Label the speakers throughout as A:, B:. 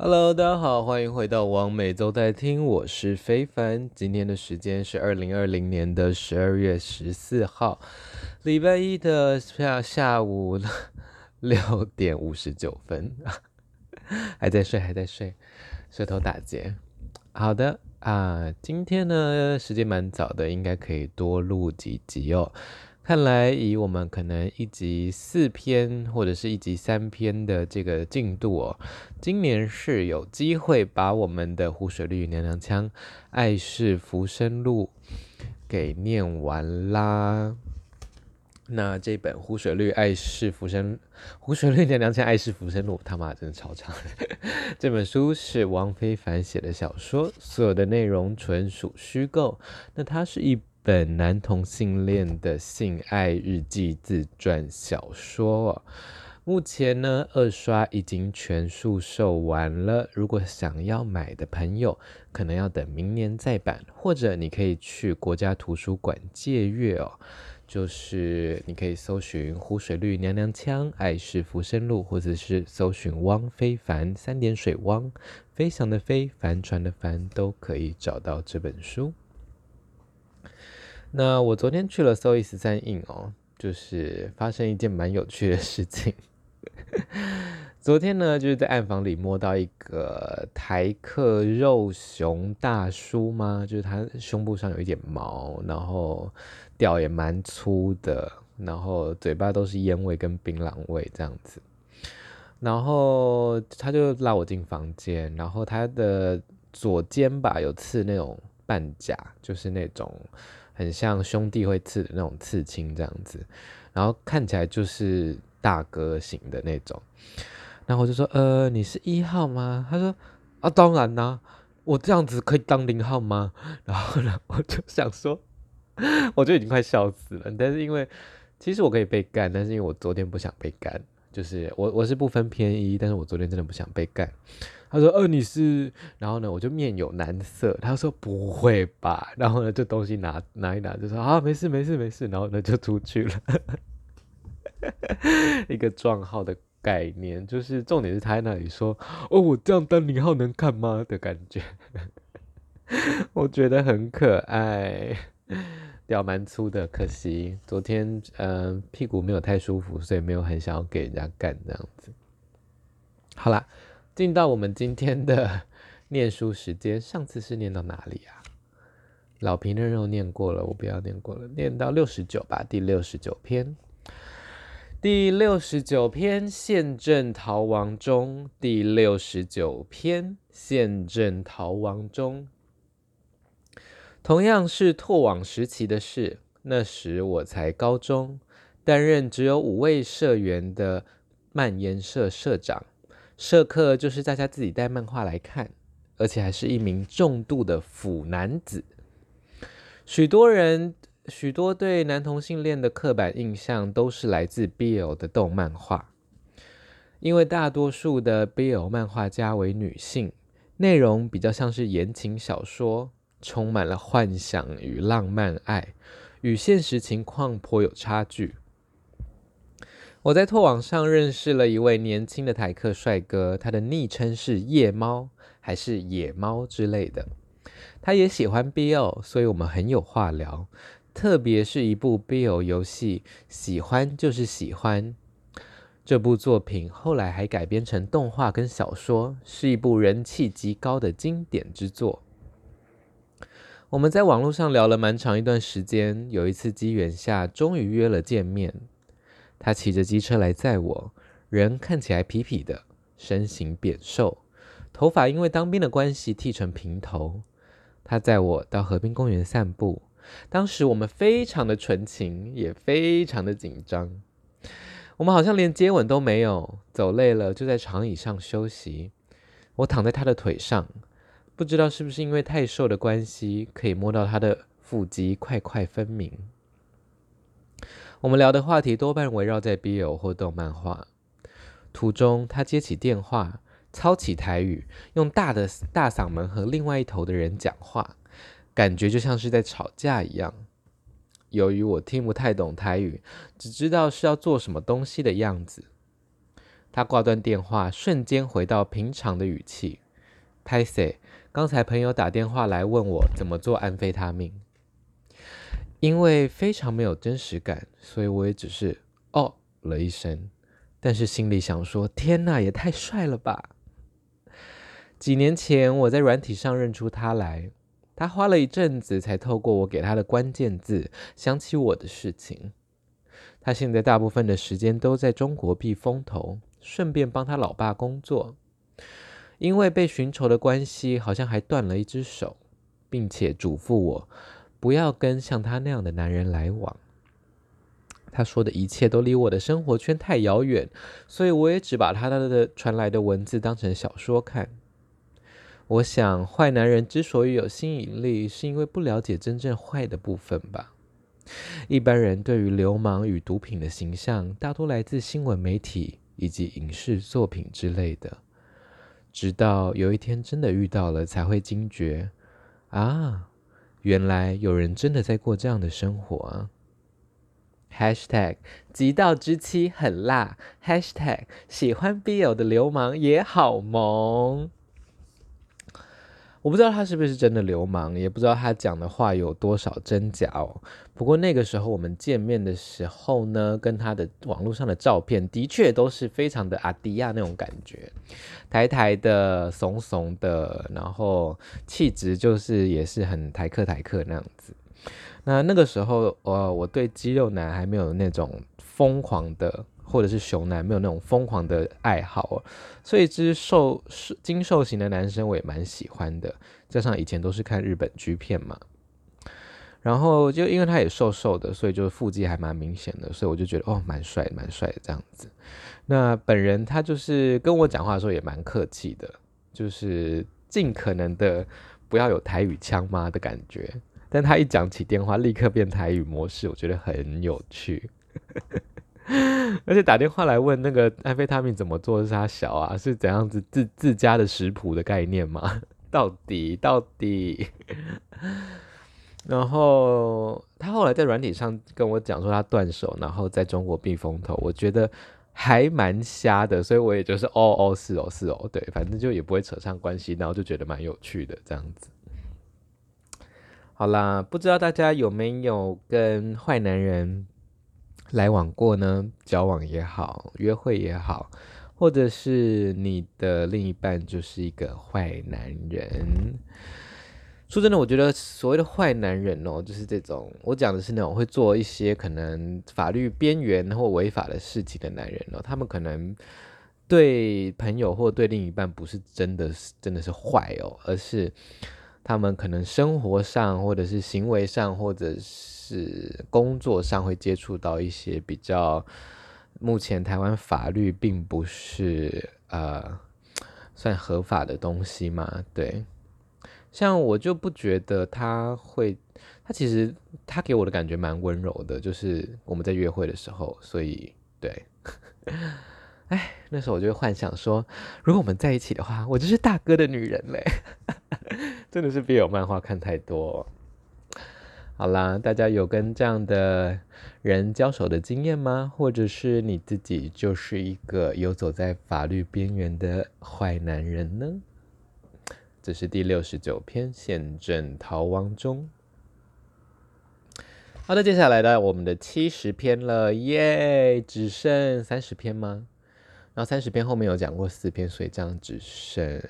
A: Hello，大家好，欢迎回到王美都在听，我是非凡。今天的时间是二零二零年的十二月十四号，礼拜一的下下午六点五十九分，还在睡，还在睡，舌头打结。好的啊，今天呢时间蛮早的，应该可以多录几集哦。看来以我们可能一集四篇或者是一集三篇的这个进度哦，今年是有机会把我们的湖水绿娘娘腔《爱是浮生录》给念完啦。那这本湖水绿爱是浮生湖水绿娘娘腔爱是浮生录，他妈真的超长。这本书是王非凡写的小说，所有的内容纯属虚构。那它是一本男同性恋的性爱日记自传小说哦，目前呢二刷已经全数售完了。如果想要买的朋友，可能要等明年再版，或者你可以去国家图书馆借阅哦。就是你可以搜寻“湖水绿娘娘腔爱是浮生路”，或者是搜寻“汪非凡”三点水汪飞翔的飞帆船的帆，都可以找到这本书。那我昨天去了 SOE 十三印哦，就是发生一件蛮有趣的事情。昨天呢，就是在暗房里摸到一个台客肉熊大叔吗？就是他胸部上有一点毛，然后屌也蛮粗的，然后嘴巴都是烟味跟槟榔味这样子。然后他就拉我进房间，然后他的左肩吧有刺那种半甲，就是那种。很像兄弟会刺的那种刺青这样子，然后看起来就是大哥型的那种。然后我就说：“呃，你是一号吗？”他说：“啊，当然啦，我这样子可以当零号吗？” 然后呢，我就想说，我就已经快笑死了。但是因为其实我可以被干，但是因为我昨天不想被干，就是我我是不分偏一，但是我昨天真的不想被干。他说：“呃，你是？”然后呢，我就面有难色。他说：“不会吧？”然后呢，这东西拿拿一拿，就说：“啊，没事，没事，没事。”然后呢，就出去了。一个撞号的概念，就是重点是他在那里说：“哦，我这样当零号能看吗？”的感觉，我觉得很可爱，掉蛮粗的。可惜昨天嗯、屁股没有太舒服，所以没有很想要给人家干这样子。好啦。进到我们今天的 念书时间，上次是念到哪里啊？老皮的肉念过了，我不要念过了，念到六十九吧，第六十九篇，第六十九篇，现正逃亡中，第六十九篇，现正逃亡中。同样是拓网时期的事，那时我才高中，担任只有五位社员的漫研社社长。社课就是大家自己带漫画来看，而且还是一名重度的腐男子。许多人，许多对男同性恋的刻板印象都是来自 BL 的动漫画，因为大多数的 BL 漫画家为女性，内容比较像是言情小说，充满了幻想与浪漫爱，与现实情况颇有差距。我在拓网上认识了一位年轻的台客帅哥，他的昵称是夜猫还是野猫之类的。他也喜欢 BL，所以我们很有话聊。特别是一部 BL 游戏，喜欢就是喜欢。这部作品后来还改编成动画跟小说，是一部人气极高的经典之作。我们在网络上聊了蛮长一段时间，有一次机缘下，终于约了见面。他骑着机车来载我，人看起来痞痞的，身形扁瘦，头发因为当兵的关系剃成平头。他载我到河滨公园散步，当时我们非常的纯情，也非常的紧张。我们好像连接吻都没有，走累了就在长椅上休息。我躺在他的腿上，不知道是不是因为太瘦的关系，可以摸到他的腹肌块块分明。我们聊的话题多半围绕在 BL 或动漫画。途中，他接起电话，操起台语，用大的大嗓门和另外一头的人讲话，感觉就像是在吵架一样。由于我听不太懂台语，只知道是要做什么东西的样子。他挂断电话，瞬间回到平常的语气。歹势，刚才朋友打电话来问我怎么做安非他命，因为非常没有真实感，所以我也只是哦了一声，但是心里想说：天哪，也太帅了吧！几年前我在软体上认出他来，他花了一阵子才透过我给他的关键字想起我的事情。他现在大部分的时间都在中国避风头，顺便帮他老爸工作。因为被寻仇的关系，好像还断了一只手，并且嘱咐我不要跟像他那样的男人来往。他说的一切都离我的生活圈太遥远，所以我也只把他的传来的文字当成小说看。我想，坏男人之所以有吸引力，是因为不了解真正坏的部分吧。一般人对于流氓与毒品的形象，大多来自新闻媒体以及影视作品之类的。直到有一天真的遇到了，才会惊觉啊，原来有人真的在过这样的生活啊。#hashtag 极道之妻很辣 #hashtag 喜欢 BL 的流氓也好萌。我不知道他是不是真的流氓，也不知道他讲的话有多少真假哦。不过那个时候我们见面的时候呢，跟他的网络上的照片的确都是非常的阿迪亚那种感觉，台台的、怂怂的，然后气质就是也是很台客台客那样子。那那个时候，呃，我对肌肉男还没有那种疯狂的。或者是熊男没有那种疯狂的爱好，所以只瘦精瘦型的男生我也蛮喜欢的。加上以前都是看日本剧片嘛，然后就因为他也瘦瘦的，所以就腹肌还蛮明显的，所以我就觉得哦，蛮帅蛮帅的这样子。那本人他就是跟我讲话的时候也蛮客气的，就是尽可能的不要有台语腔嘛的感觉。但他一讲起电话，立刻变台语模式，我觉得很有趣。而且打电话来问那个安非他命怎么做是他小啊，是怎样子自自家的食谱的概念吗？到底到底？然后他后来在软体上跟我讲说他断手，然后在中国避风头，我觉得还蛮瞎的，所以我也就是哦哦是哦是哦，对，反正就也不会扯上关系，然后就觉得蛮有趣的这样子。好啦，不知道大家有没有跟坏男人来往过呢？交往也好，约会也好，或者是你的另一半就是一个坏男人。说真的，我觉得所谓的坏男人哦，就是这种我讲的是那种会做一些可能法律边缘或违法的事情的男人哦。他们可能对朋友或对另一半不是真的是真的是坏哦，而是他们可能生活上或者是行为上或者是。工作上会接触到一些比较，目前台湾法律并不是呃算合法的东西嘛？对，像我就不觉得他会，他其实他给我的感觉蛮温柔的，就是我们在约会的时候，所以对，哎，那时候我就会幻想说，如果我们在一起的话，我就是大哥的女人嘞，真的是 BL 漫画看太多。好啦，大家有跟这样的人交手的经验吗？或者是你自己就是一个游走在法律边缘的坏男人呢？这是第六十九篇，现正逃亡中。好的，接下来呢，我们的七十篇了，耶！只剩三十篇吗？然后三十篇后面有讲过四篇，所以这样只剩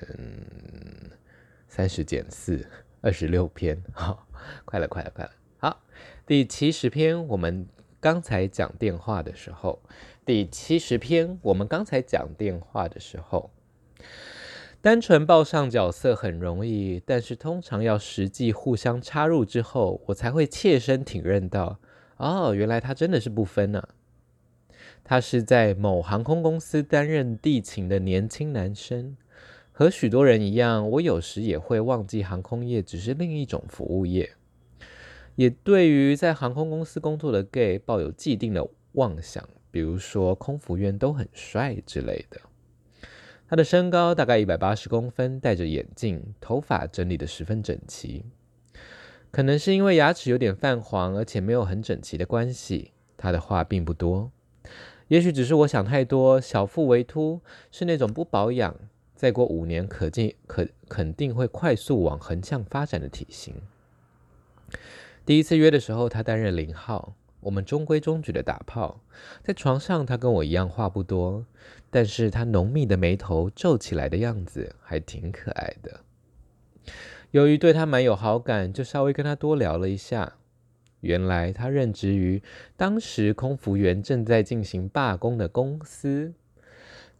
A: 三十减四，二十六篇。好，快了，快了，快了。好，第七十篇，我们刚才讲电话的时候，第七十篇，我们刚才讲电话的时候，单纯报上角色很容易，但是通常要实际互相插入之后，我才会切身体认到，哦，原来他真的是不分呢、啊。他是在某航空公司担任地勤的年轻男生，和许多人一样，我有时也会忘记航空业只是另一种服务业。也对于在航空公司工作的 gay 抱有既定的妄想，比如说空服员都很帅之类的。他的身高大概一百八十公分，戴着眼镜，头发整理得十分整齐。可能是因为牙齿有点泛黄，而且没有很整齐的关系，他的话并不多。也许只是我想太多，小腹微凸是那种不保养，再过五年可进可肯定会快速往横向发展的体型。第一次约的时候，他担任零号，我们中规中矩的打炮，在床上他跟我一样话不多，但是他浓密的眉头皱起来的样子还挺可爱的。由于对他蛮有好感，就稍微跟他多聊了一下。原来他任职于当时空服员正在进行罢工的公司，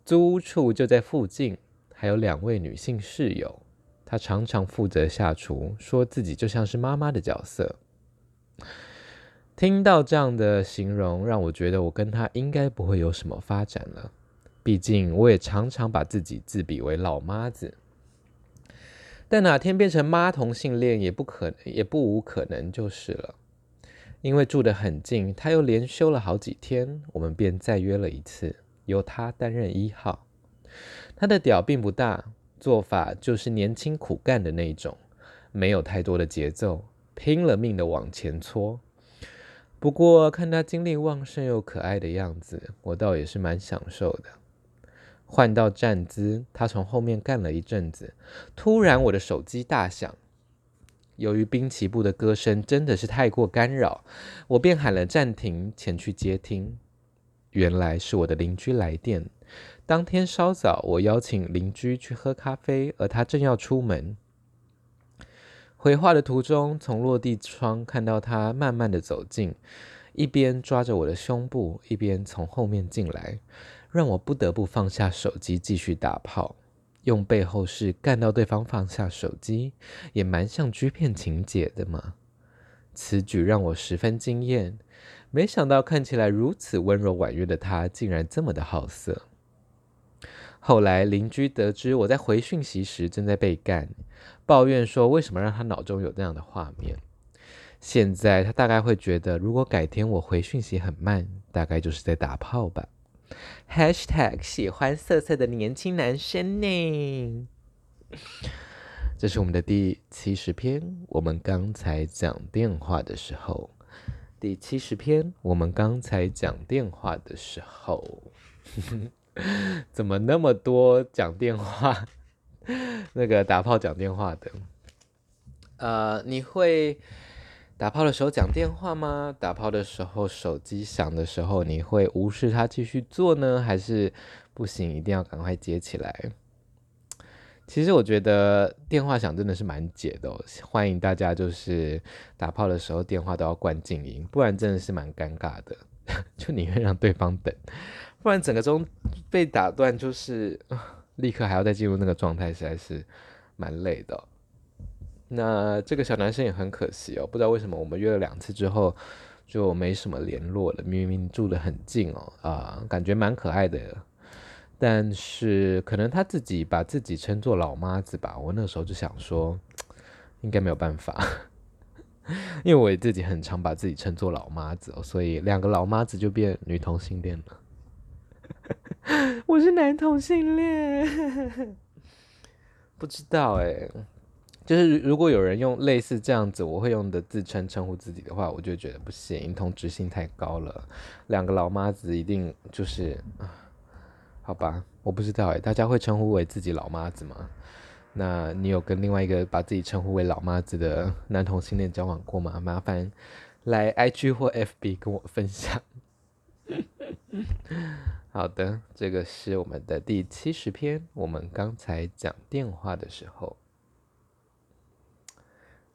A: 租屋处就在附近，还有两位女性室友。他常常负责下厨，说自己就像是妈妈的角色。听到这样的形容，让我觉得我跟他应该不会有什么发展了。毕竟我也常常把自己自比为老妈子。但哪天变成妈同性恋也不可能，也不无可能就是了。因为住得很近，他又连休了好几天，我们便再约了一次，由他担任一号。他的屌并不大，做法就是年轻苦干的那种，没有太多的节奏，拼了命的往前搓。不过看他精力旺盛又可爱的样子，我倒也是蛮享受的。换到站姿，他从后面干了一阵子，突然我的手机大响。由于滨崎步的歌声真的是太过干扰，我便喊了暂停，前去接听。原来是我的邻居来电。当天稍早，我邀请邻居去喝咖啡，而他正要出门。回话的途中，从落地窗看到他慢慢的走近，一边抓着我的胸部，一边从后面进来。让我不得不放下手机继续打炮，用背后事干到对方放下手机，也蛮像 G 片情节的嘛。此举让我十分惊艳，没想到看起来如此温柔婉约的他，竟然这么的好色。后来邻居得知我在回讯息时正在被干，抱怨说为什么让他脑中有这样的画面。现在他大概会觉得，如果改天我回讯息很慢，大概就是在打炮吧。Hashtag 喜欢色色的年轻男生呢。这是我们的第七十篇。我们刚才讲电话的时候，第七十篇。我们刚才讲电话的时候，怎么那么多讲电话？那个打炮讲电话的，呃，你会？打炮的时候讲电话吗？打炮的时候手机响的时候，你会无视它继续做呢，还是不行，一定要赶快接起来？其实我觉得电话响真的是蛮解的哦，欢迎大家就是打炮的时候电话都要关静音，不然真的是蛮尴尬的，就宁愿让对方等，不然整个钟被打断，就是立刻还要再进入那个状态，实在是蛮累的。那这个小男生也很可惜哦，不知道为什么我们约了两次之后就没什么联络了。明明住得很近哦，啊，感觉蛮可爱的，但是可能他自己把自己称作老妈子吧。我那时候就想说，应该没有办法，因为我自己很常把自己称作老妈子哦，所以两个老妈子就变女同性恋了。我是男同性恋，不知道哎。就是如果有人用类似这样子我会用的自称称呼自己的话，我就觉得不行，同质性太高了。两个老妈子一定就是，好吧，我不知道诶，大家会称呼为自己老妈子吗？那你有跟另外一个把自己称呼为老妈子的男同性恋交往过吗？麻烦来 IG 或 FB 跟我分享。好的，这个是我们的第七十篇，我们刚才讲电话的时候。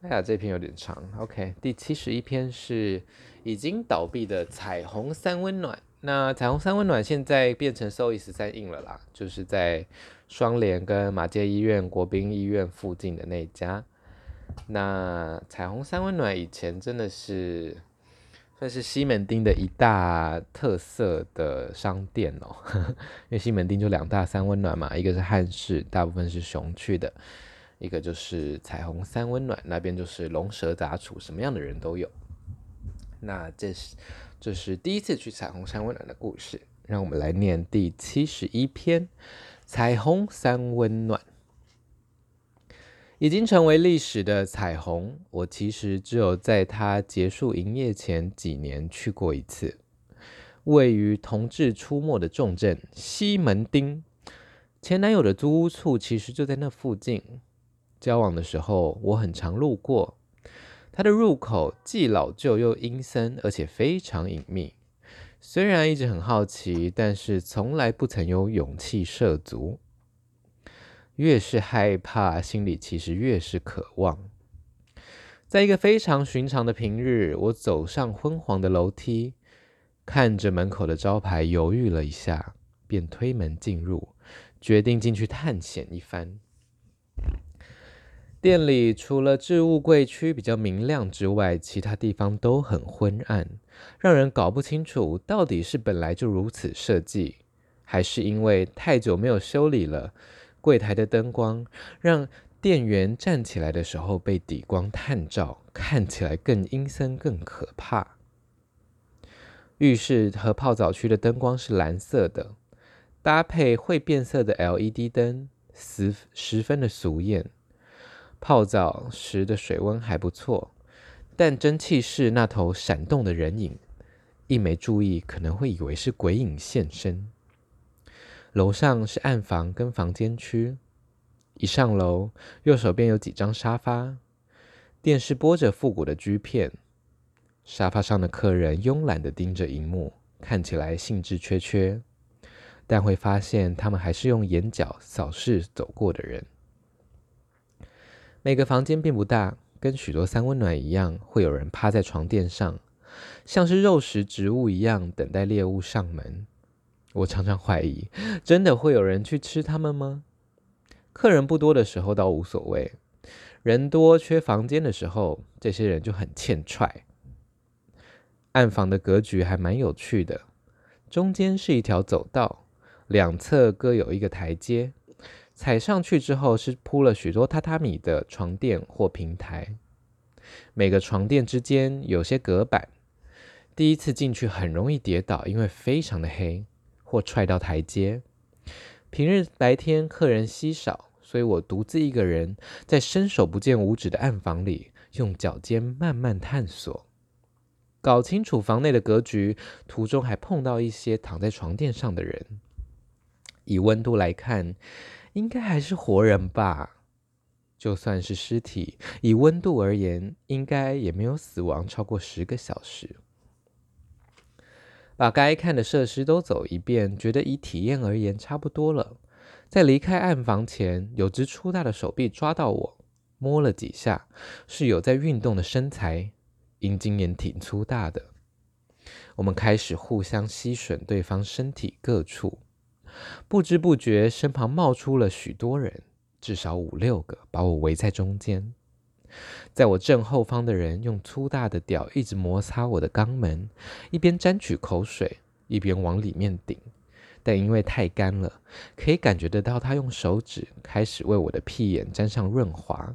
A: 哎呀，这篇有点长。OK，第七十一篇是已经倒闭的彩虹三温暖。那彩虹三温暖现在变成 SOE 十三印了啦，就是在双连跟马街医院、国宾医院附近的那家。那彩虹三温暖以前真的是算是西门町的一大特色的商店哦，因为西门町就两大三温暖嘛，一个是汉室，大部分是熊去的。一个就是彩虹三温暖，那边就是龙蛇杂处，什么样的人都有。那这是这是第一次去彩虹三温暖的故事，让我们来念第七十一篇：彩虹三温暖。已经成为历史的彩虹，我其实只有在它结束营业前几年去过一次。位于同志出没的重镇西门町。前男友的租屋处其实就在那附近。交往的时候，我很常路过。它的入口既老旧又阴森，而且非常隐秘。虽然一直很好奇，但是从来不曾有勇气涉足。越是害怕，心里其实越是渴望。在一个非常寻常的平日，我走上昏黄的楼梯，看着门口的招牌，犹豫了一下，便推门进入，决定进去探险一番。店里除了置物柜区比较明亮之外，其他地方都很昏暗，让人搞不清楚到底是本来就如此设计，还是因为太久没有修理了，柜台的灯光让店员站起来的时候被底光探照，看起来更阴森、更可怕。浴室和泡澡区的灯光是蓝色的，搭配会变色的 LED 灯，十十分的俗艳。泡澡时的水温还不错，但蒸汽室那头闪动的人影，一没注意可能会以为是鬼影现身。楼上是暗房跟房间区，一上楼右手边有几张沙发，电视播着复古的 G 片，沙发上的客人慵懒地盯着荧幕，看起来兴致缺缺，但会发现他们还是用眼角扫视走过的人。每个房间并不大，跟许多三温暖一样，会有人趴在床垫上，像是肉食植物一样等待猎物上门。我常常怀疑，真的会有人去吃它们吗？客人不多的时候倒无所谓，人多缺房间的时候，这些人就很欠踹。暗房的格局还蛮有趣的，中间是一条走道，两侧各有一个台阶。踩上去之后是铺了许多榻榻米的床垫或平台，每个床垫之间有些隔板。第一次进去很容易跌倒，因为非常的黑，或踹到台阶。平日白天客人稀少，所以我独自一个人在伸手不见五指的暗房里，用脚尖慢慢探索，搞清楚房内的格局。途中还碰到一些躺在床垫上的人，以温度来看。应该还是活人吧，就算是尸体，以温度而言，应该也没有死亡超过十个小时。把该看的设施都走一遍，觉得以体验而言差不多了。在离开暗房前，有只粗大的手臂抓到我，摸了几下，是有在运动的身材，阴茎也挺粗大的。我们开始互相吸吮对方身体各处。不知不觉，身旁冒出了许多人，至少五六个，把我围在中间。在我正后方的人用粗大的屌一直摩擦我的肛门，一边沾取口水，一边往里面顶。但因为太干了，可以感觉得到他用手指开始为我的屁眼沾上润滑。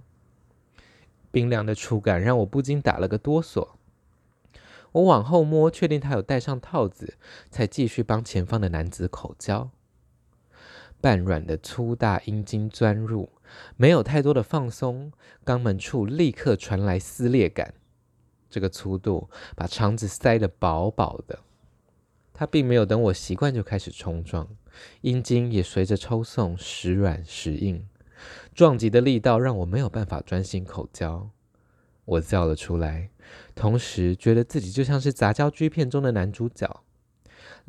A: 冰凉的触感让我不禁打了个哆嗦。我往后摸，确定他有戴上套子，才继续帮前方的男子口交。半软的粗大阴茎钻入，没有太多的放松，肛门处立刻传来撕裂感。这个粗度把肠子塞得饱饱的。他并没有等我习惯就开始冲撞，阴茎也随着抽送时软时硬，撞击的力道让我没有办法专心口交。我叫了出来，同时觉得自己就像是杂交 G 片中的男主角。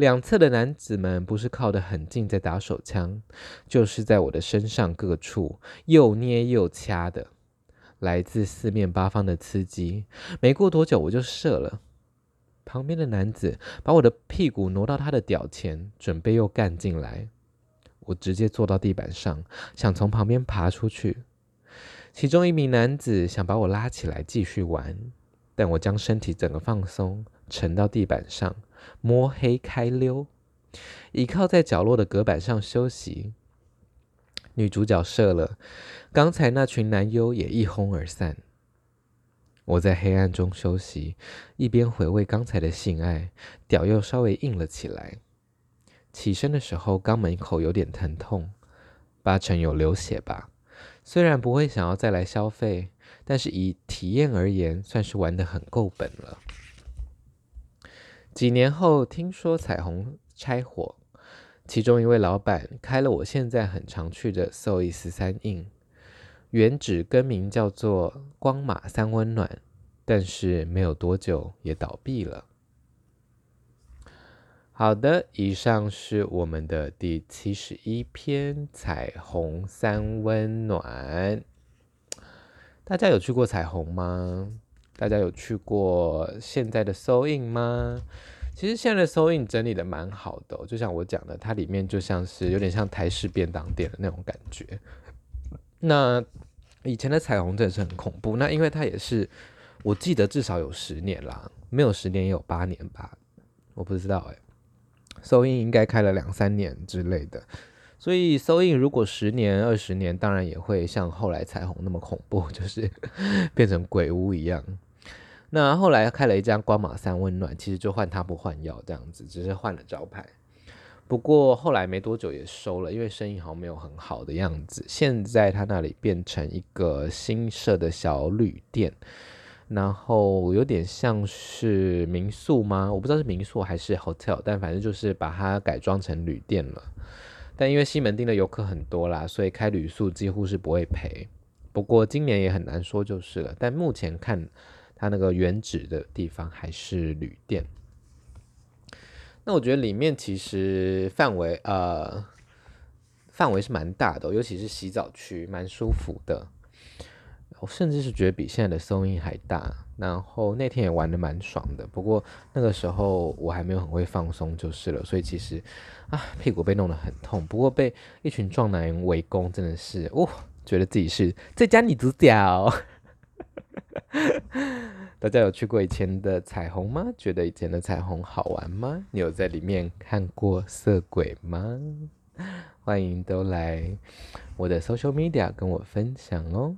A: 两侧的男子们不是靠得很近在打手枪，就是在我的身上各处又捏又掐的，来自四面八方的刺激。没过多久我就射了。旁边的男子把我的屁股挪到他的屌前，准备又干进来。我直接坐到地板上，想从旁边爬出去。其中一名男子想把我拉起来继续玩，但我将身体整个放松，沉到地板上。摸黑开溜，倚靠在角落的隔板上休息。女主角射了，刚才那群男优也一哄而散。我在黑暗中休息，一边回味刚才的性爱，屌又稍微硬了起来。起身的时候，肛门口有点疼痛，八成有流血吧。虽然不会想要再来消费，但是以体验而言，算是玩得很够本了。几年后，听说彩虹拆伙，其中一位老板开了我现在很常去的 Soy 十三印，原址更名叫做光马三温暖，但是没有多久也倒闭了。好的，以上是我们的第七十一篇彩虹三温暖。大家有去过彩虹吗？大家有去过现在的收印吗？其实现在的 Soul in 整理的蛮好的，就像我讲的，它里面就像是有点像台式便当店的那种感觉。那以前的彩虹真的是很恐怖，那因为它也是，我记得至少有十年啦，没有十年也有八年吧，我不知道哎。Soul in 应该开了两三年之类的，所以收印如果十年、二十年，当然也会像后来彩虹那么恐怖，就是变成鬼屋一样。那后来开了一家光马三温暖，其实就换汤不换药这样子，只是换了招牌。不过后来没多久也收了，因为生意好像没有很好的样子。现在他那里变成一个新设的小旅店。然后有点像是民宿吗？我不知道是民宿还是 hotel，但反正就是把它改装成旅店了。但因为西门町的游客很多啦，所以开旅宿几乎是不会赔。不过今年也很难说就是了。但目前看它那个原址的地方还是旅店。那我觉得里面其实范围呃范围是蛮大的，尤其是洗澡区蛮舒服的。我甚至是觉得比现在的 Soul in 还大，然后那天也玩得蛮爽的。不过那个时候我还没有很会放松就是了，所以其实啊屁股被弄得很痛。不过被一群壮男人围攻，真的是哦，觉得自己是最佳女主角。大家有去过以前的彩虹吗？觉得以前的彩虹好玩吗？你有在里面看过色鬼吗？欢迎都来我的 social media 跟我分享哦。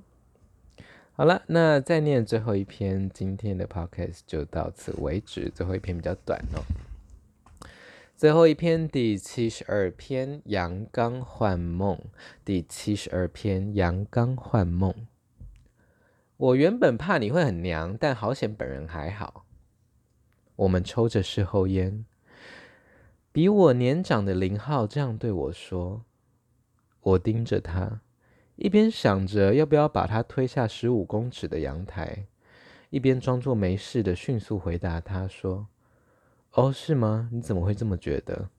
A: 好了，那再念最后一篇，今天的 podcast 就到此为止。最后一篇比较短哦。最后一篇第七十二篇《阳刚幻梦》，第七十二篇《阳刚幻梦》。我原本怕你会很娘，但好险本人还好。我们抽着事后烟，比我年长的零号这样对我说。我盯着他。一边想着要不要把他推下十五公尺的阳台，一边装作没事的迅速回答他说：“哦，是吗？你怎么会这么觉得？”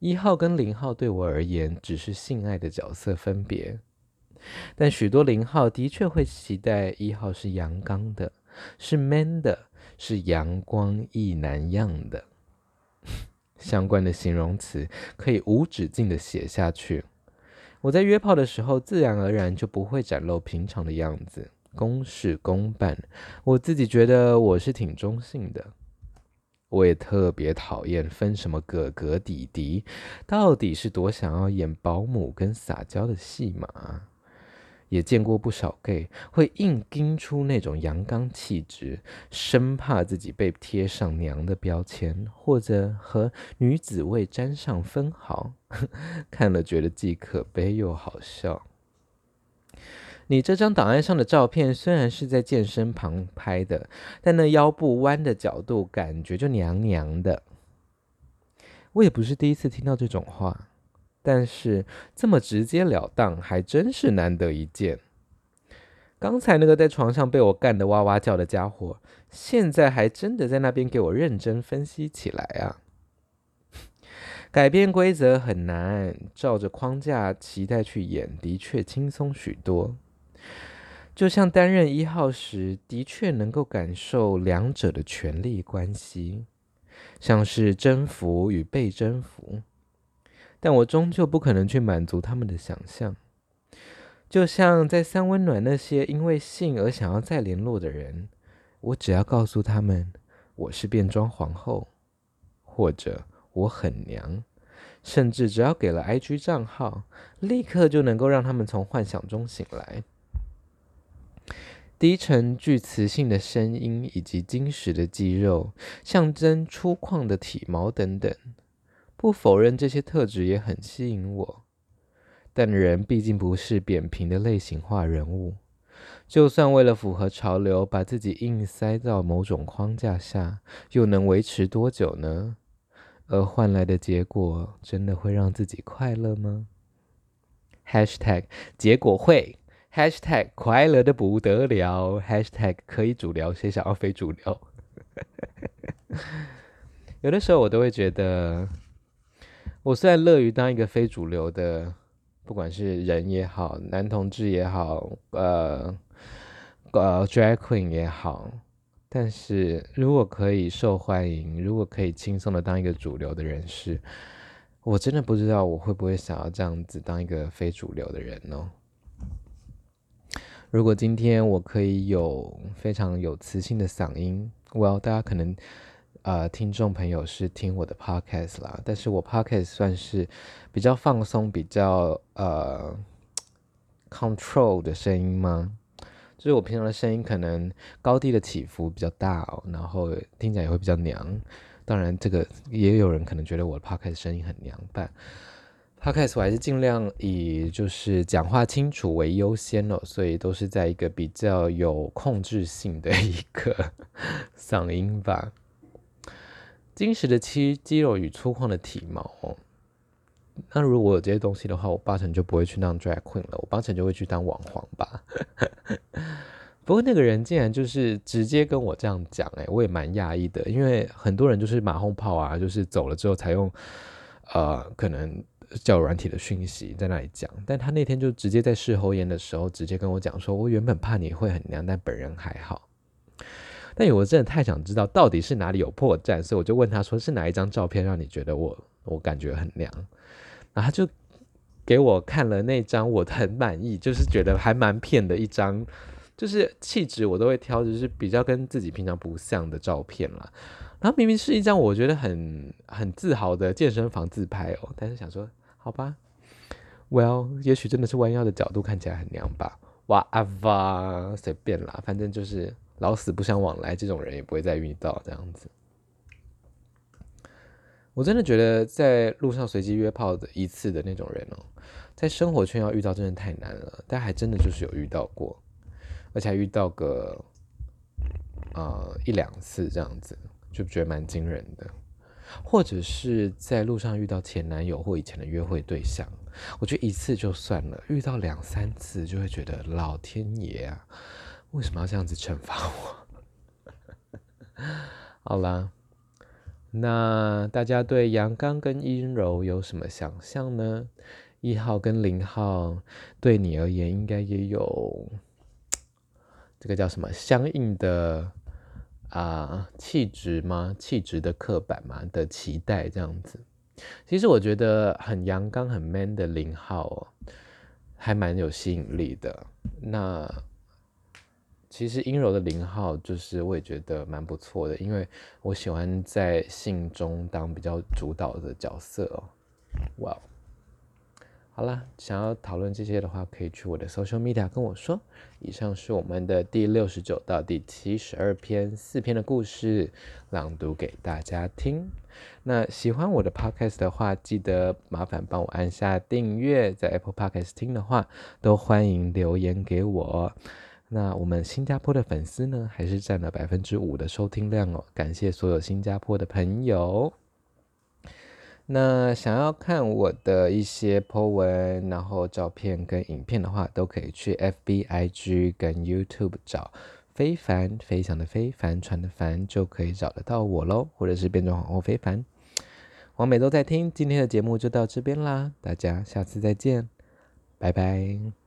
A: 一号跟零号对我而言只是性爱的角色分别，但许多零号的确会期待一号是阳刚的，是 man 的，是阳光意男样的。相关的形容词可以无止境的写下去。我在约炮的时候，自然而然就不会展露平常的样子，公事公办。我自己觉得我是挺中性的。我也特别讨厌分什么哥哥弟弟，到底是多想要演保姆跟撒娇的戏码。也见过不少 gay 会硬盯出那种阳刚气质，生怕自己被贴上娘的标签，或者和女子味沾上分毫，看了觉得既可悲又好笑。你这张档案上的照片虽然是在健身房拍的，但那腰部弯的角度感觉就娘娘的。我也不是第一次听到这种话。但是这么直截了当，还真是难得一见。刚才那个在床上被我干得哇哇叫的家伙，现在还真的在那边给我认真分析起来啊！改变规则很难，照着框架期待去演，的确轻松许多。就像担任一号时，的确能够感受两者的权力关系，像是征服与被征服。但我终究不可能去满足他们的想象，就像在三温暖那些因为性而想要再联络的人，我只要告诉他们我是变装皇后，或者我很娘，甚至只要给了 IG 账号，立刻就能够让他们从幻想中醒来。低沉具磁性的声音以及精实的肌肉，象征粗犷的体毛等等。不否认这些特质也很吸引我，但人毕竟不是扁平的类型化人物，就算为了符合潮流，把自己硬塞到某种框架下，又能维持多久呢？而换来的结果，真的会让自己快乐吗？#hashtag 结果会 #hashtag 快乐的不得了 #hashtag 可以主流，谁想要非主流？有的时候我都会觉得，我虽然乐于当一个非主流的，不管是人也好，男同志也好，呃呃，drag queen 也好，但是如果可以受欢迎，如果可以轻松的当一个主流的人士，我真的不知道我会不会想要这样子当一个非主流的人呢？如果今天我可以有非常有磁性的嗓音，Well，大家可能。呃，听众朋友是听我的 podcast 啦，但是我 podcast 算是比较放松、比较呃 control 的声音吗？就是我平常的声音可能高低的起伏比较大哦，然后听起来也会比较娘。当然，这个也有人可能觉得我的 podcast 声音很娘，但 podcast 我还是尽量以就是讲话清楚为优先哦，所以都是在一个比较有控制性的一个 嗓音吧。精实的肌肌肉与粗犷的体毛，那如果有这些东西的话，我八成就不会去当 drag queen 了，我八成就会去当网黄吧。不过那个人竟然就是直接跟我这样讲，哎，我也蛮讶异的，因为很多人就是马后炮啊，就是走了之后才用呃可能交友软体的讯息在那里讲，但他那天就直接在事后烟的时候直接跟我讲说，我原本怕你会很娘，但本人还好。但我真的太想知道到底是哪里有破绽，所以我就问他说：“是哪一张照片让你觉得我我感觉很娘？”然后他就给我看了那张我很满意，就是觉得还蛮骗的一张，就是气质我都会挑，就是比较跟自己平常不像的照片啦。然后明明是一张我觉得很很自豪的健身房自拍哦，但是想说好吧，Well，也许真的是弯腰的角度看起来很娘吧，Whatever，随便啦，反正就是。老死不相往来，这种人也不会再遇到这样子。我真的觉得在路上随机约炮的一次的那种人哦，在生活圈要遇到真的太难了。但还真的就是有遇到过，而且还遇到个呃一两次这样子，就觉得蛮惊人的。或者是在路上遇到前男友或以前的约会对象，我觉得一次就算了，遇到两三次就会觉得老天爷啊！为什么要这样子惩罚我？好啦，那大家对阳刚跟阴柔有什么想象呢？一号跟零号对你而言应该也有这个叫什么相应的啊气质吗？气质的刻板吗？的期待这样子。其实我觉得很阳刚很 man 的零号哦，还蛮有吸引力的。那其实阴柔的零号就是我也觉得蛮不错的，因为我喜欢在性中当比较主导的角色哦。哇，好啦，想要讨论这些的话，可以去我的 social media 跟我说。以上是我们的第六十九到第七十二篇四篇的故事朗读给大家听。那喜欢我的 podcast 的话，记得麻烦帮我按下订阅。在 Apple Podcast 听的话，都欢迎留言给我。那我们新加坡的粉丝呢，还是占了百分之五的收听量哦。感谢所有新加坡的朋友。那想要看我的一些 po 文，然后照片跟影片的话，都可以去 FB、IG 跟 YouTube 找非凡飞翔的飞帆船的帆，就可以找得到我喽。或者是变装皇后非凡。王美都在听，今天的节目就到这边啦，大家下次再见，拜拜。